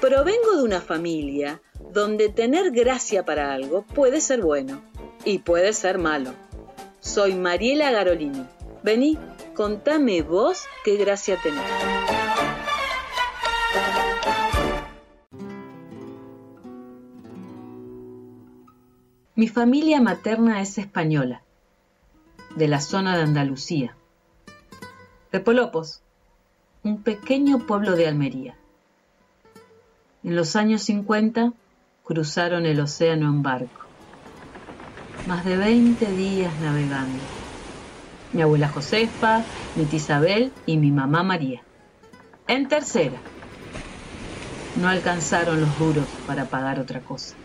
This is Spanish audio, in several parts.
Provengo de una familia donde tener gracia para algo puede ser bueno y puede ser malo. Soy Mariela Garolini. Vení, contame vos qué gracia tenés. Mi familia materna es española, de la zona de Andalucía, de Polopos, un pequeño pueblo de Almería. En los años 50 cruzaron el océano en barco, más de 20 días navegando. Mi abuela Josefa, mi tía Isabel y mi mamá María. En tercera, no alcanzaron los duros para pagar otra cosa.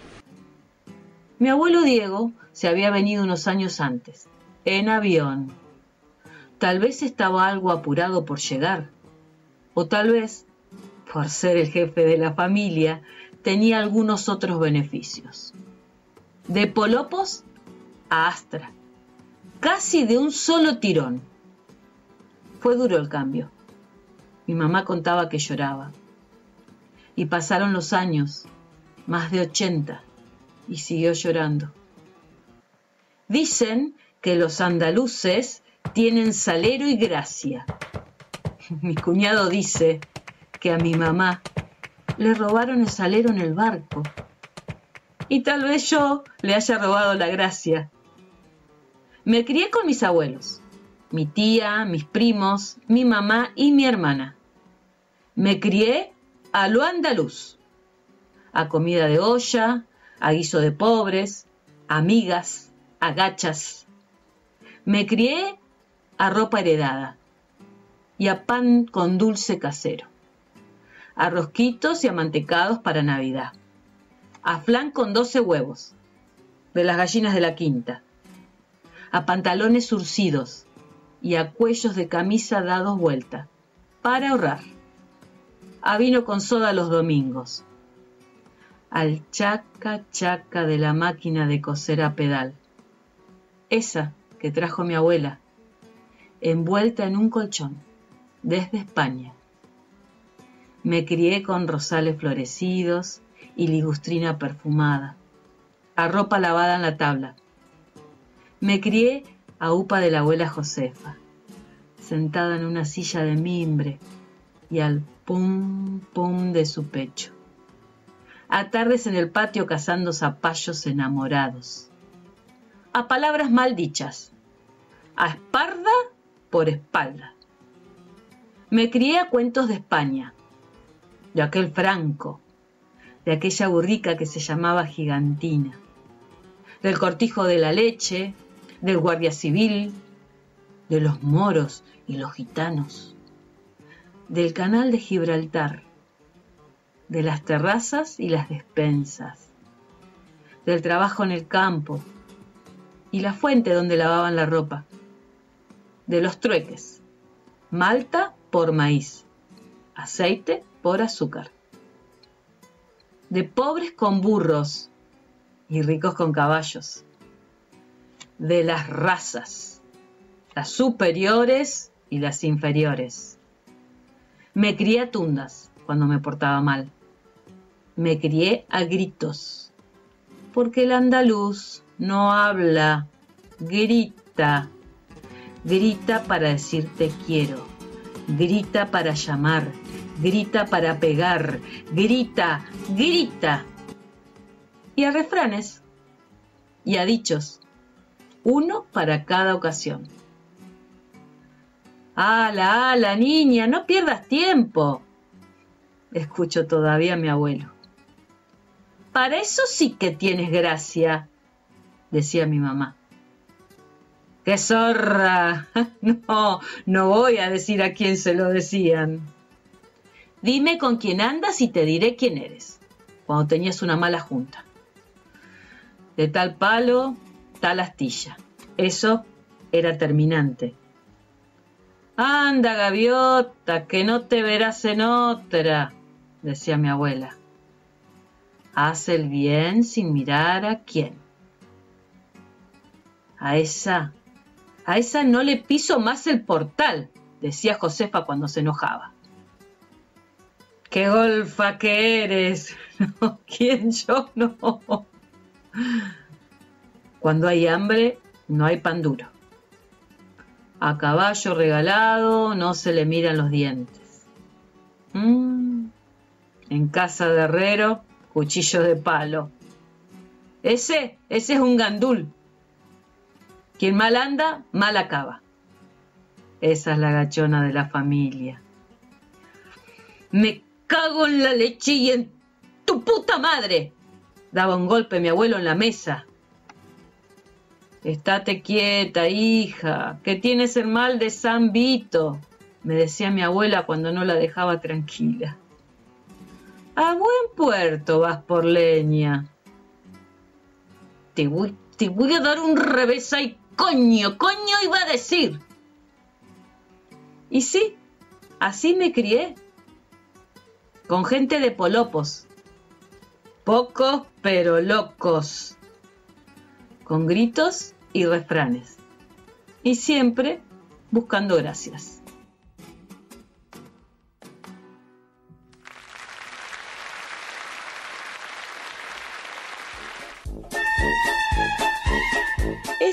Mi abuelo Diego se había venido unos años antes, en avión. Tal vez estaba algo apurado por llegar, o tal vez, por ser el jefe de la familia, tenía algunos otros beneficios. De Polopos a Astra, casi de un solo tirón. Fue duro el cambio. Mi mamá contaba que lloraba. Y pasaron los años, más de ochenta y siguió llorando. Dicen que los andaluces tienen salero y gracia. Mi cuñado dice que a mi mamá le robaron el salero en el barco. Y tal vez yo le haya robado la gracia. Me crié con mis abuelos, mi tía, mis primos, mi mamá y mi hermana. Me crié a lo andaluz, a comida de olla, a guiso de pobres, amigas, agachas. Me crié a ropa heredada y a pan con dulce casero, a rosquitos y amantecados para Navidad, a flan con doce huevos, de las gallinas de la quinta, a pantalones surcidos y a cuellos de camisa dados vuelta, para ahorrar, a vino con soda los domingos, al chaca chaca de la máquina de coser a pedal. Esa que trajo mi abuela, envuelta en un colchón, desde España. Me crié con rosales florecidos y ligustrina perfumada, a ropa lavada en la tabla. Me crié a upa de la abuela Josefa, sentada en una silla de mimbre y al pum pum de su pecho a tardes en el patio cazando zapallos enamorados, a palabras mal dichas, a esparda por espalda. Me crié a cuentos de España, de aquel Franco, de aquella burrica que se llamaba Gigantina, del cortijo de la leche, del guardia civil, de los moros y los gitanos, del canal de Gibraltar, de las terrazas y las despensas, del trabajo en el campo y la fuente donde lavaban la ropa, de los trueques, malta por maíz, aceite por azúcar, de pobres con burros y ricos con caballos, de las razas, las superiores y las inferiores. Me crié a tundas cuando me portaba mal. Me crié a gritos, porque el andaluz no habla, grita, grita para decir te quiero, grita para llamar, grita para pegar, grita, grita. Y a refranes y a dichos, uno para cada ocasión. ¡Hala, ala, niña! No pierdas tiempo. Escucho todavía a mi abuelo. Para eso sí que tienes gracia, decía mi mamá. ¡Qué zorra! No, no voy a decir a quién se lo decían. Dime con quién andas y te diré quién eres, cuando tenías una mala junta. De tal palo, tal astilla. Eso era terminante. Anda, gaviota, que no te verás en otra, decía mi abuela. Haz el bien sin mirar a quién. A esa, a esa no le piso más el portal, decía Josefa cuando se enojaba. ¡Qué golfa que eres! ¿Quién yo? No. Cuando hay hambre, no hay pan duro. A caballo regalado no se le miran los dientes. Mm. En casa de herrero, cuchillo de palo. Ese, ese es un gandul. Quien mal anda, mal acaba. Esa es la gachona de la familia. Me cago en la leche y en tu puta madre. Daba un golpe mi abuelo en la mesa. Estate quieta, hija, que tienes el mal de San Vito, me decía mi abuela cuando no la dejaba tranquila. A buen puerto vas por leña. Te voy, te voy a dar un revés ahí, coño, coño iba a decir. Y sí, así me crié, con gente de polopos, pocos pero locos con gritos y refranes, y siempre buscando gracias.